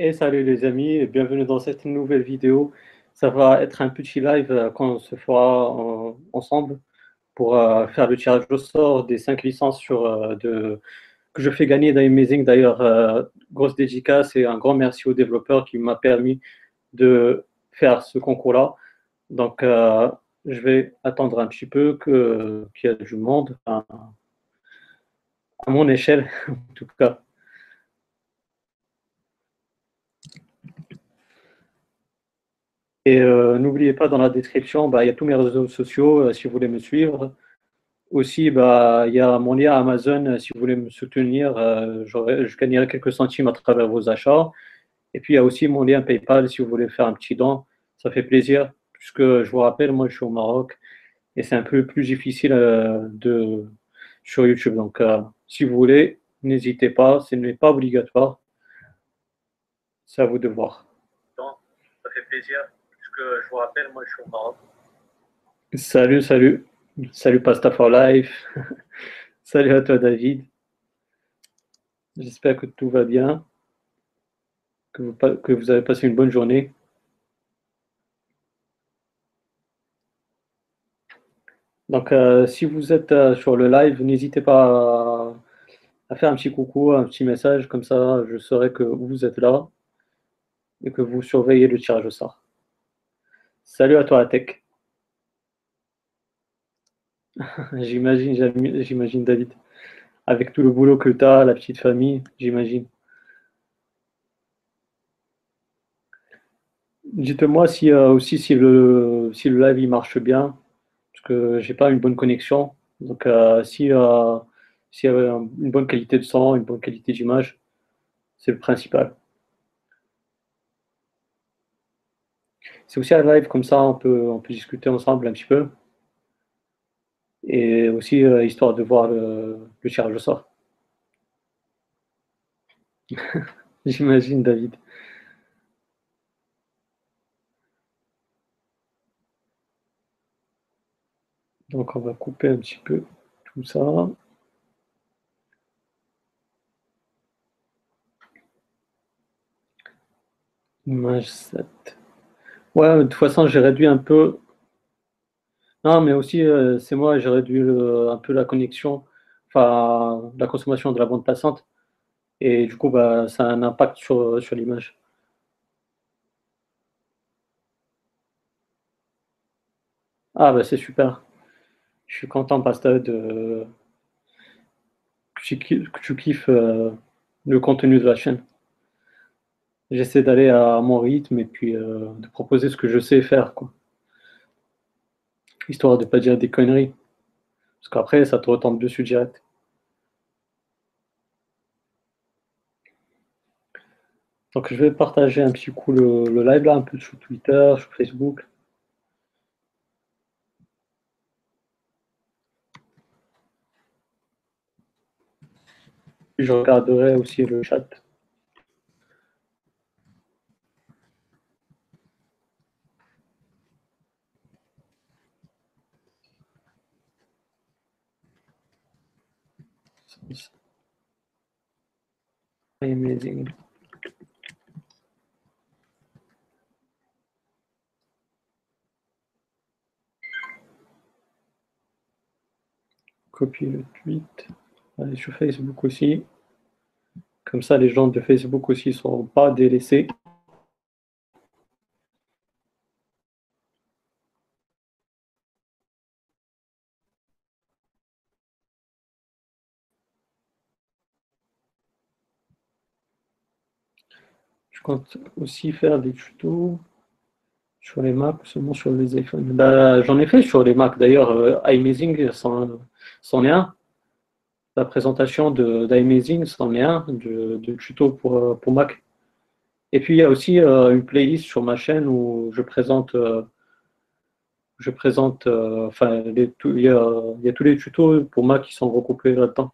Et salut les amis, bienvenue dans cette nouvelle vidéo. Ça va être un petit live euh, qu'on se fera euh, ensemble pour euh, faire le tirage au sort des 5 licences sur, que je fais gagner d'Amazing. D'ailleurs, grosse dédicace et un grand merci au développeur qui m'a permis de faire ce concours-là. Donc, je vais attendre un petit peu qu'il y ait du monde, à mon échelle en tout cas. Et euh, n'oubliez pas, dans la description, bah, il y a tous mes réseaux sociaux euh, si vous voulez me suivre. Aussi, bah, il y a mon lien Amazon euh, si vous voulez me soutenir. je gagnerai quelques centimes à travers vos achats. Et puis, il y a aussi mon lien PayPal si vous voulez faire un petit don. Ça fait plaisir, puisque je vous rappelle, moi, je suis au Maroc et c'est un peu plus difficile de, sur YouTube. Donc, si vous voulez, n'hésitez pas, ce n'est pas obligatoire. C'est à vous de voir. ça fait plaisir je vous rappelle, moi je suis au Maroc. Salut, salut. Salut Pasta for Life. salut à toi David. J'espère que tout va bien, que vous, avez passé une bonne journée. Donc, euh, si vous êtes euh, sur le live, n'hésitez pas à, faire un petit coucou, un petit message, comme ça je saurai que vous êtes là et que vous surveillez le tirage au sort. Salut à toi, Tech. j'imagine, j'imagine, David. Avec tout le boulot que tu as, la petite famille, j'imagine. Dites-moi euh, aussi si le, si le live il marche bien, parce que j'ai pas une bonne connexion. Donc euh, si euh, s'il y avait une bonne qualité de son, une bonne qualité d'image, c'est le principal. C'est aussi un live comme ça, on peut, on peut discuter ensemble un petit peu. Et aussi, euh, histoire de voir le, le tirage au sort. J'imagine, David. Donc, on va couper un petit peu tout ça. Image 7. Ouais, de toute façon, j'ai réduit un peu. Non, mais aussi, euh, c'est moi, j'ai réduit un peu la connexion, enfin, la consommation de la bande passante. Et du coup, bah, ça a un impact sur, sur l'image. Ah, bah, c'est super. Je suis content, Pasta, de... que tu, kiffes euh, le contenu de la chaîne. J'essaie d'aller à mon rythme et puis euh, de proposer ce que je sais faire, quoi. Histoire de ne pas dire des conneries. Parce qu'après, ça te retombe dessus direct. Donc je vais partager un petit coup le, le live là, un peu sur Twitter, sur Facebook. Je regarderai aussi le chat. Copier le tweet. Allez sur Facebook aussi. Comme ça, les gens de Facebook aussi ne seront pas délaissés. Aussi faire des tutos sur les Mac, seulement sur les iPhones. Bah, j'en ai fait sur les Mac. D'ailleurs, euh, iMazing, c'en est un. La présentation d'iMazing, c'en est un, de, de tuto pour, euh, pour Mac. Et puis, il y a aussi euh, une playlist sur ma chaîne où je présente, je présente enfin, il, y y a tous les tutos pour Mac qui sont recoupés là-dedans.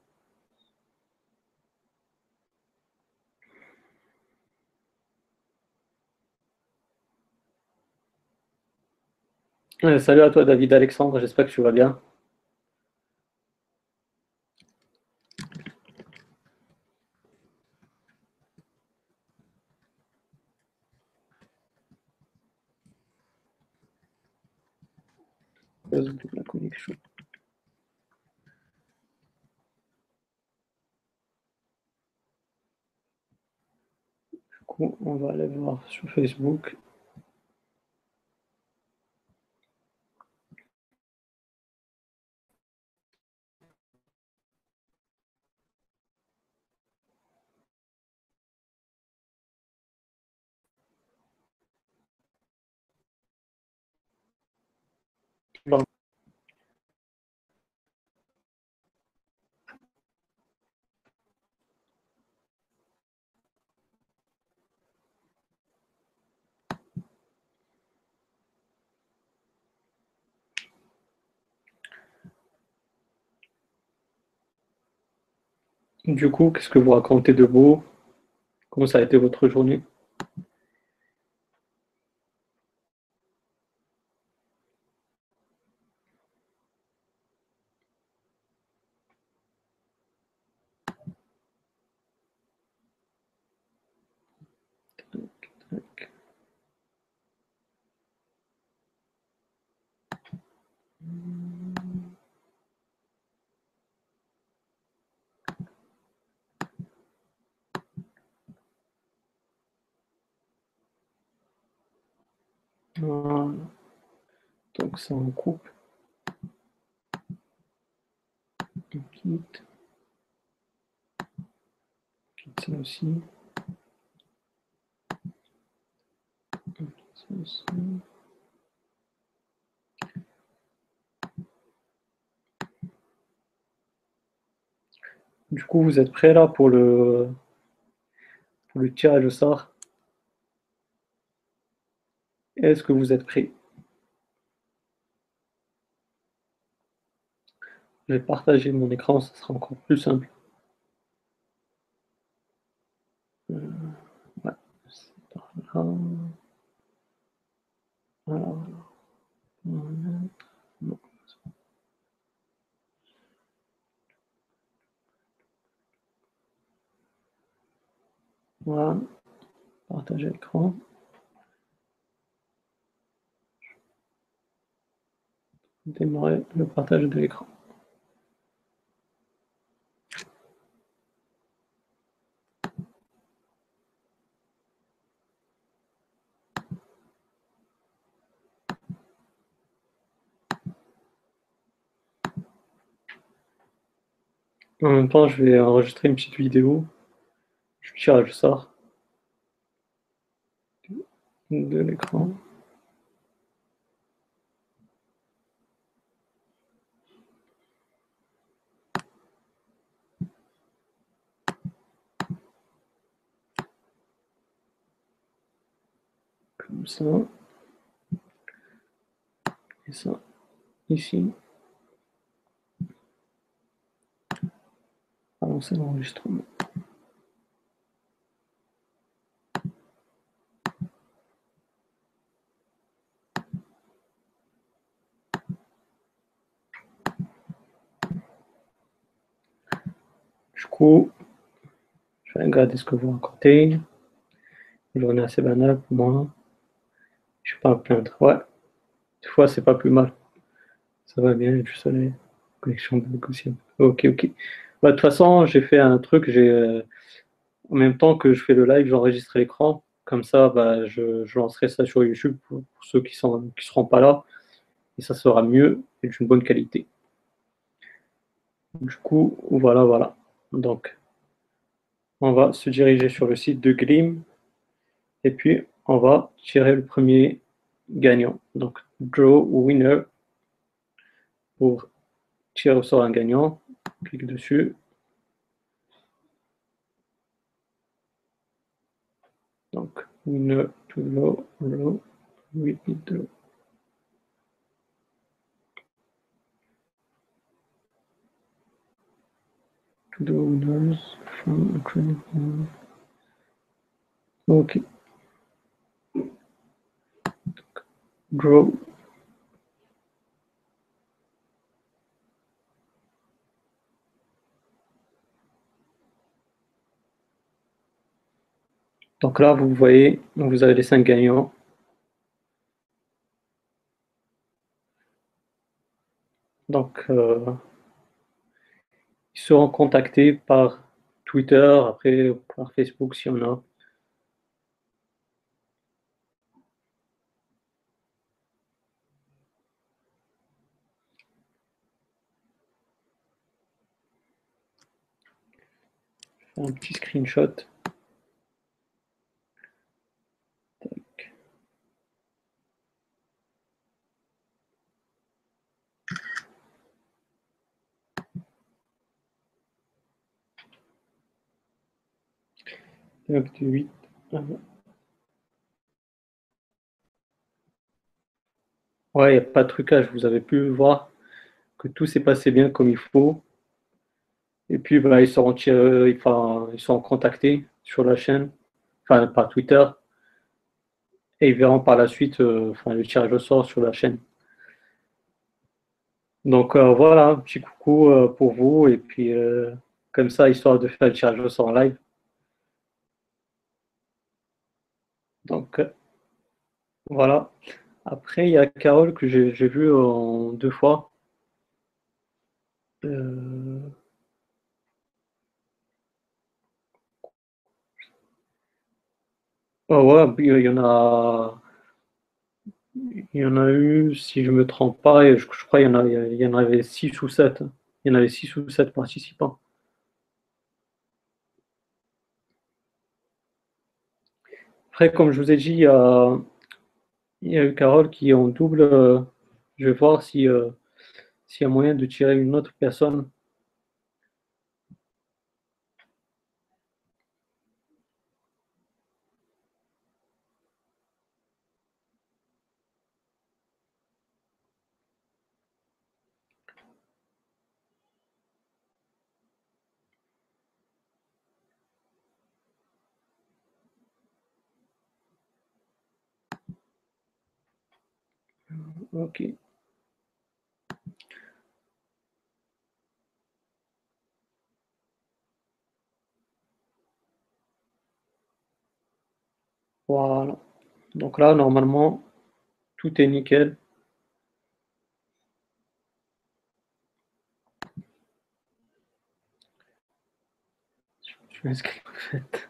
Salut à toi David Alexandre, j'espère que tu vas bien. La connexion. Du coup, on va aller voir sur Facebook. Du coup, qu'est-ce que vous racontez de beau? Comment ça a été votre journée? Voilà. Donc ça on coupe. On quitte. On quitte ça aussi. On Du coup, vous êtes prêts là pour le, pour le tirage au sort? Est-ce que vous êtes prêts? Je vais partager mon écran, ça sera encore plus simple. Euh, ouais, c'est par là. Voilà, voilà. On va mettre- non, c'est Voilà, partager l'écran. Démarrer le partage de l'écran. En même temps, je vais enregistrer une petite vidéo. Je tire, je sors de l'écran. Comme ça. Et ça, ici. Avancer l'enregistrement. Du coup, je vais regarder ce que vous racontez. Une journée assez banale pour moi. Je suis pas me plaindre. Ouais, des fois, c'est pas plus mal. Ça va bien, il y a du soleil. Connexion aussi. Ok, ok. Bah, de toute façon, j'ai fait un truc. Euh, en même temps que je fais le live, j'enregistre l'écran. Comme ça, bah, je, lancerai ça sur YouTube pour, ceux qui ne seront pas là. Et ça sera mieux et d'une bonne qualité. Du coup, voilà, voilà. Donc, on va se diriger sur le site de Glim et puis on va tirer le premier gagnant. Donc, draw winner pour tirer au sort un gagnant. clique dessus. Donc, une to low, low, we need to the owners from Ukraine. Okay. Draw Donc là, vous voyez, vous avez les cinq gagnants. Donc, euh, ils seront contactés par Twitter, après par Facebook si on a. un petit screenshot. Ouais, il n'y a pas de trucage. Vous avez pu voir que tout s'est passé bien comme il faut. Et puis, bah, ils, seront enfin, ils sont contactés sur la chaîne, enfin, par Twitter. Et ils verront par la suite euh, enfin, le tirage au sort sur la chaîne. Donc euh, voilà, un petit coucou euh, pour vous. Et puis, comme ça, histoire de faire le tirage au sort en live. Donc, voilà. Après, il y a Carole que j'ai vu en deux fois. Euh... Oh ouais, il y en a. Il y en a eu, si je ne me trompe pas, je, je crois qu'il y, en il y en avait 6 ou 7. Il y en avait 6 ou 7 participants. Après, comme je vous ai dit, il y a, eu Carole qui est en double. Euh, je vais voir si, euh, s'il y a moyen de tirer une autre personne. Ok. Voilà. Donc là, normalement, tout est nickel. Je m'inscris en fait.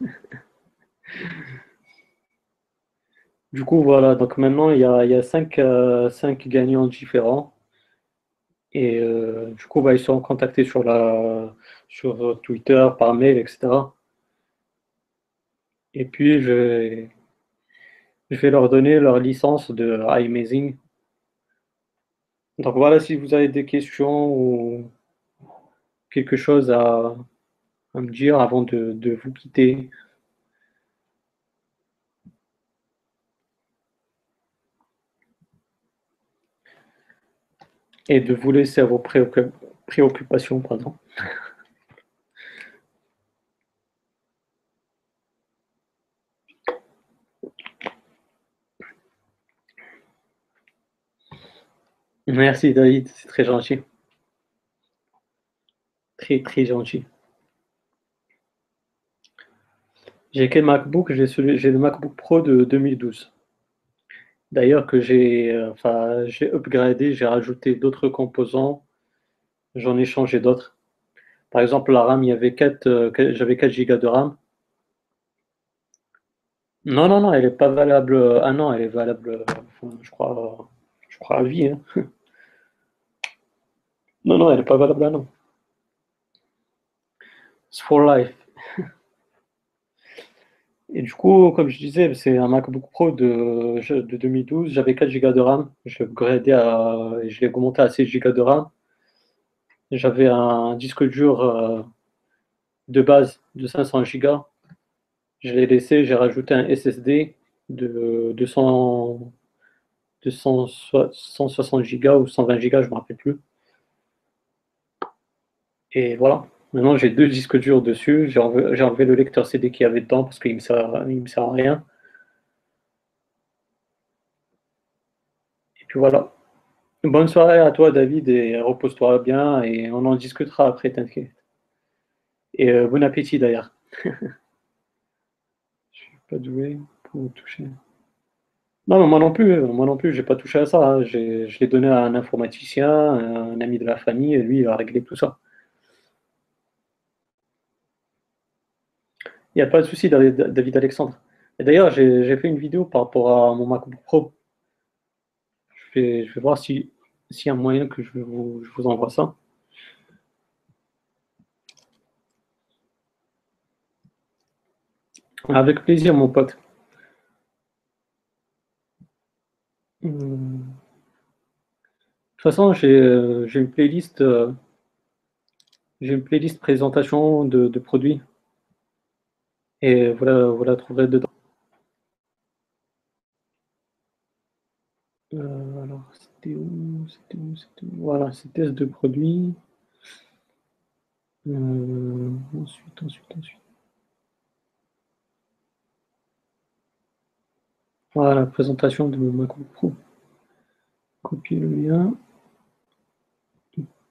Du coup, voilà, donc maintenant il y a, il cinq, euh, cinq, gagnants différents. Et euh, du coup, bah, ils seront contactés sur, la, sur Twitter, par mail, etc. Et puis, je vais, je vais leur donner leur licence de iMazing. Donc voilà, si vous avez des questions ou quelque chose à, me dire avant de vous quitter. et de vous laisser à vos préoccupations. Pardon. Merci David, c'est très gentil. Très très gentil. J'ai quel MacBook J'ai le MacBook Pro de 2012. D'ailleurs, que j'ai euh, enfin, j'ai upgradé, j'ai rajouté d'autres composants, j'en ai changé d'autres. Par exemple, la RAM, il y avait 4, euh, j'avais 4 Go de RAM. Non, non, non, elle n'est pas valable un an, elle est valable, je crois, je crois à vie. Hein. Non, non, elle n'est pas valable un an. It's for life. Et du coup, comme je disais, c'est un MacBook Pro de, de 2012. J'avais 4 Go de RAM. Je l'ai à, je l'ai augmenté à 6 Go de RAM. J'avais un disque dur euh, de base de 500 Go. Je l'ai laissé, j'ai rajouté un SSD de 200, 160 Go ou 120 Go, je ne me rappelle plus. Et voilà. Maintenant, j'ai deux disques durs dessus. J'ai enlevé, le lecteur CD qui avait dedans parce qu'il ne me, sert, me sert à rien. Et puis voilà. Bonne soirée à toi, David, et repose-toi bien. Et on en discutera après, t'inquiète. Et euh, bon appétit d'ailleurs. Je suis pas doué pour toucher. Non, moi non plus, moi non plus, j'ai pas touché à ça. hein. Je l'ai donné à un informaticien, un ami de la famille, et lui, il a réglé tout ça. Il n'y a pas de souci, David Alexandre. Et d'ailleurs, j'ai fait une vidéo par rapport à mon MacBook Pro. Je vais, je vais voir si, s'il y a moyen que je vous, je vous envoie ça. Avec plaisir, mon pote. De toute façon, j'ai euh, une playlist, euh, j'ai une playlist présentation de, produits. Et voilà, vous la trouverez dedans. Euh, alors, c'était où? C'était où? C'était? Voilà, c'est test de produits. Ensuite, ensuite, ensuite. Voilà, présentation de mon MacBook Pro. Copier le lien.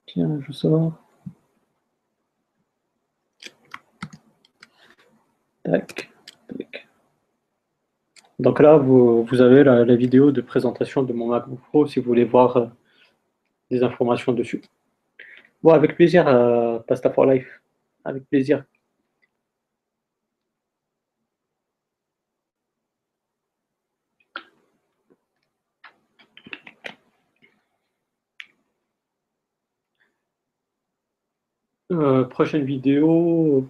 Tiens, je sors. Tac, tac. Donc là, vous, avez la, la vidéo de présentation de mon MacBook Pro si vous voulez voir euh, des informations dessus. Bon, avec plaisir, euh, Pasta for Life. Avec plaisir. Euh, prochaine vidéo,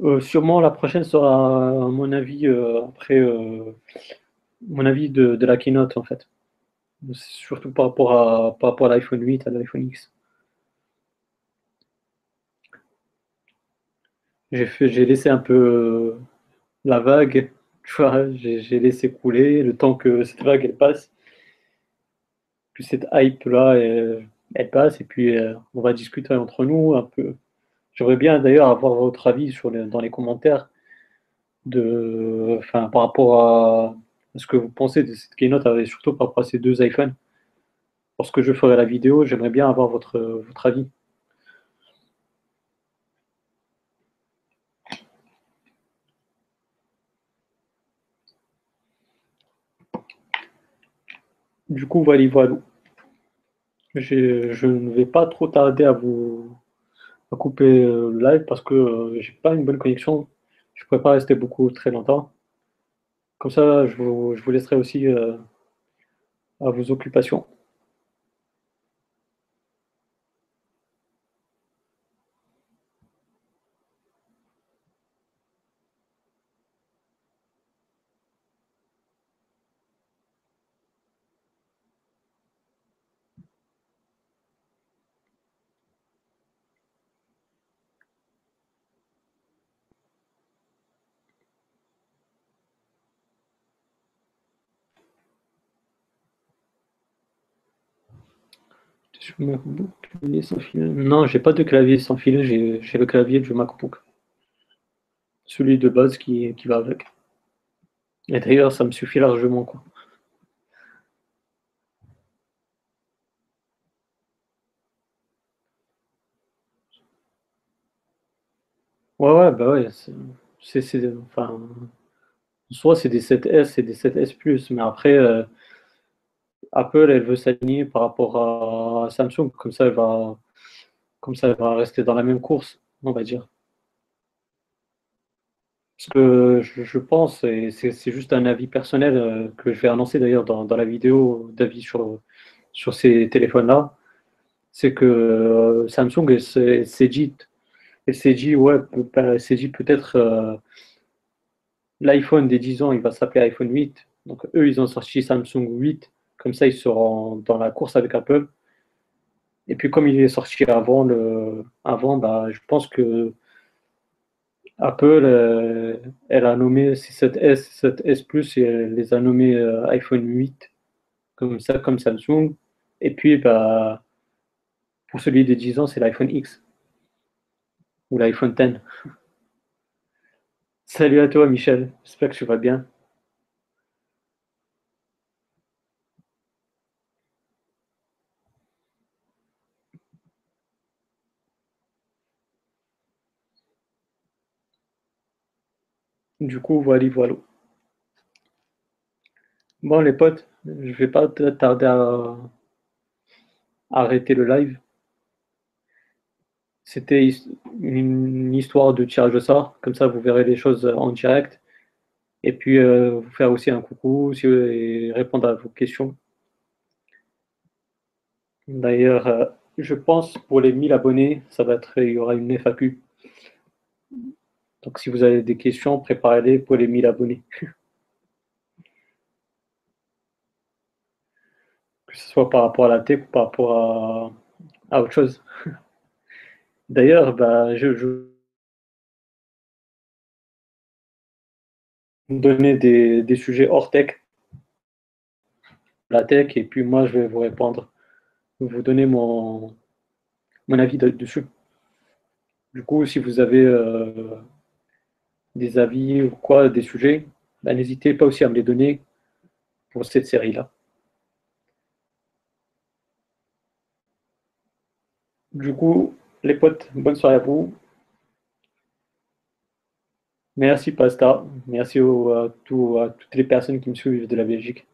euh, sûrement la prochaine sera à mon avis euh, après mon avis de, la keynote en fait. Surtout par rapport à, par rapport à l'iPhone 8, à l'iPhone X. J'ai laissé un peu la vague, tu vois, j'ai laissé couler le temps que cette vague elle passe, que cette hype là elle, elle passe et puis euh, on va discuter entre nous un peu. J'aimerais bien d'ailleurs avoir votre avis dans les commentaires par rapport à, ce que vous pensez de cette keynote et surtout par rapport à ces deux iPhones. Lorsque je ferai la vidéo, j'aimerais bien avoir votre, votre avis. Du coup, voilà, voilà. Je, je ne vais pas trop tarder à vous à couper euh, le live parce que euh, j'ai pas une bonne connexion. Je ne pourrais pas rester beaucoup très longtemps. Comme ça, je vous, je vous laisserai aussi euh, à vos occupations. MacBook, clavier sans fil. Non, j'ai pas de clavier sans fil, j'ai le clavier du MacBook. Celui de base qui, qui va avec. Et d'ailleurs, ça me suffit largement, quoi. Ouais, ouais, bah ouais, c'est, enfin, soit c'est des 7S et des 7S Plus, mais après, euh, Apple, elle veut s'aligner par rapport à Samsung, comme ça, elle va, comme ça, elle va rester dans la même course, on va dire. Parce que je, pense, et c'est juste un avis personnel euh, que je vais annoncer d'ailleurs dans, la vidéo d'avis sur, sur ces téléphones-là, c'est que euh, Samsung s'est dit, dit, ouais, bah, dit peut-être euh, l'iPhone des 10 ans, il va s'appeler iPhone 8. Donc eux, ils ont sorti Samsung 8, comme ça ils seront dans la course avec Apple. Et puis comme il est sorti avant, le, avant bah, je pense que Apple, euh, elle a nommé ces 7S, 7S Plus, et elle les a nommés euh, iPhone 8, comme ça, comme Samsung. Et puis, bah, pour celui des 10 ans, c'est l'iPhone X ou l'iPhone X. Salut à toi, Michel. J'espère que tu vas bien. Du coup, voilà, voilà. Bon, les potes, je vais pas tarder à arrêter le live. C'était une histoire de tirage au sort, comme ça vous verrez les choses en direct. Et puis euh, vous faire aussi un coucou et répondre à vos questions. D'ailleurs, euh, je pense pour les 1000 abonnés, ça va être, il y aura une FAQ. Donc si vous avez des questions, préparez-les pour les 1000 abonnés. que ce soit par rapport à la tech ou par rapport à, autre chose. D'ailleurs, bah, je, je donner des, sujets hors tech, la tech, et puis moi je vais vous répondre, vous donner mon, mon avis dessus. Du coup, si vous avez euh, des avis ou quoi, des sujets, bah, n'hésitez pas aussi à me les donner pour cette série-là. Du coup, les potes, bonne soirée à vous. Merci Pasta, merci à, toutes les personnes qui me suivent de la Belgique.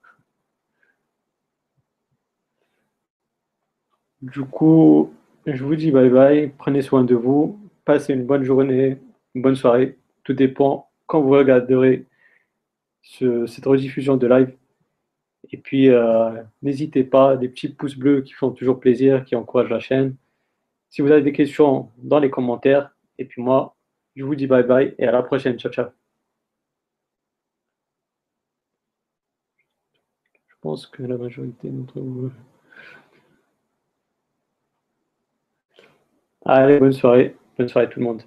Du coup, je vous dis bye bye, prenez soin de vous, passez une bonne journée, bonne soirée, tout dépend quand vous regarderez cette rediffusion de live. Et puis, euh, n'hésitez pas, des petits pouces bleus qui font toujours plaisir, qui encouragent la chaîne. Si vous avez des questions, dans les commentaires. Et puis moi, je vous dis bye bye et à la prochaine. Ciao, ciao. Je pense que la majorité d'entre vous... Allez, bonne soirée. Bonne soirée tout le monde.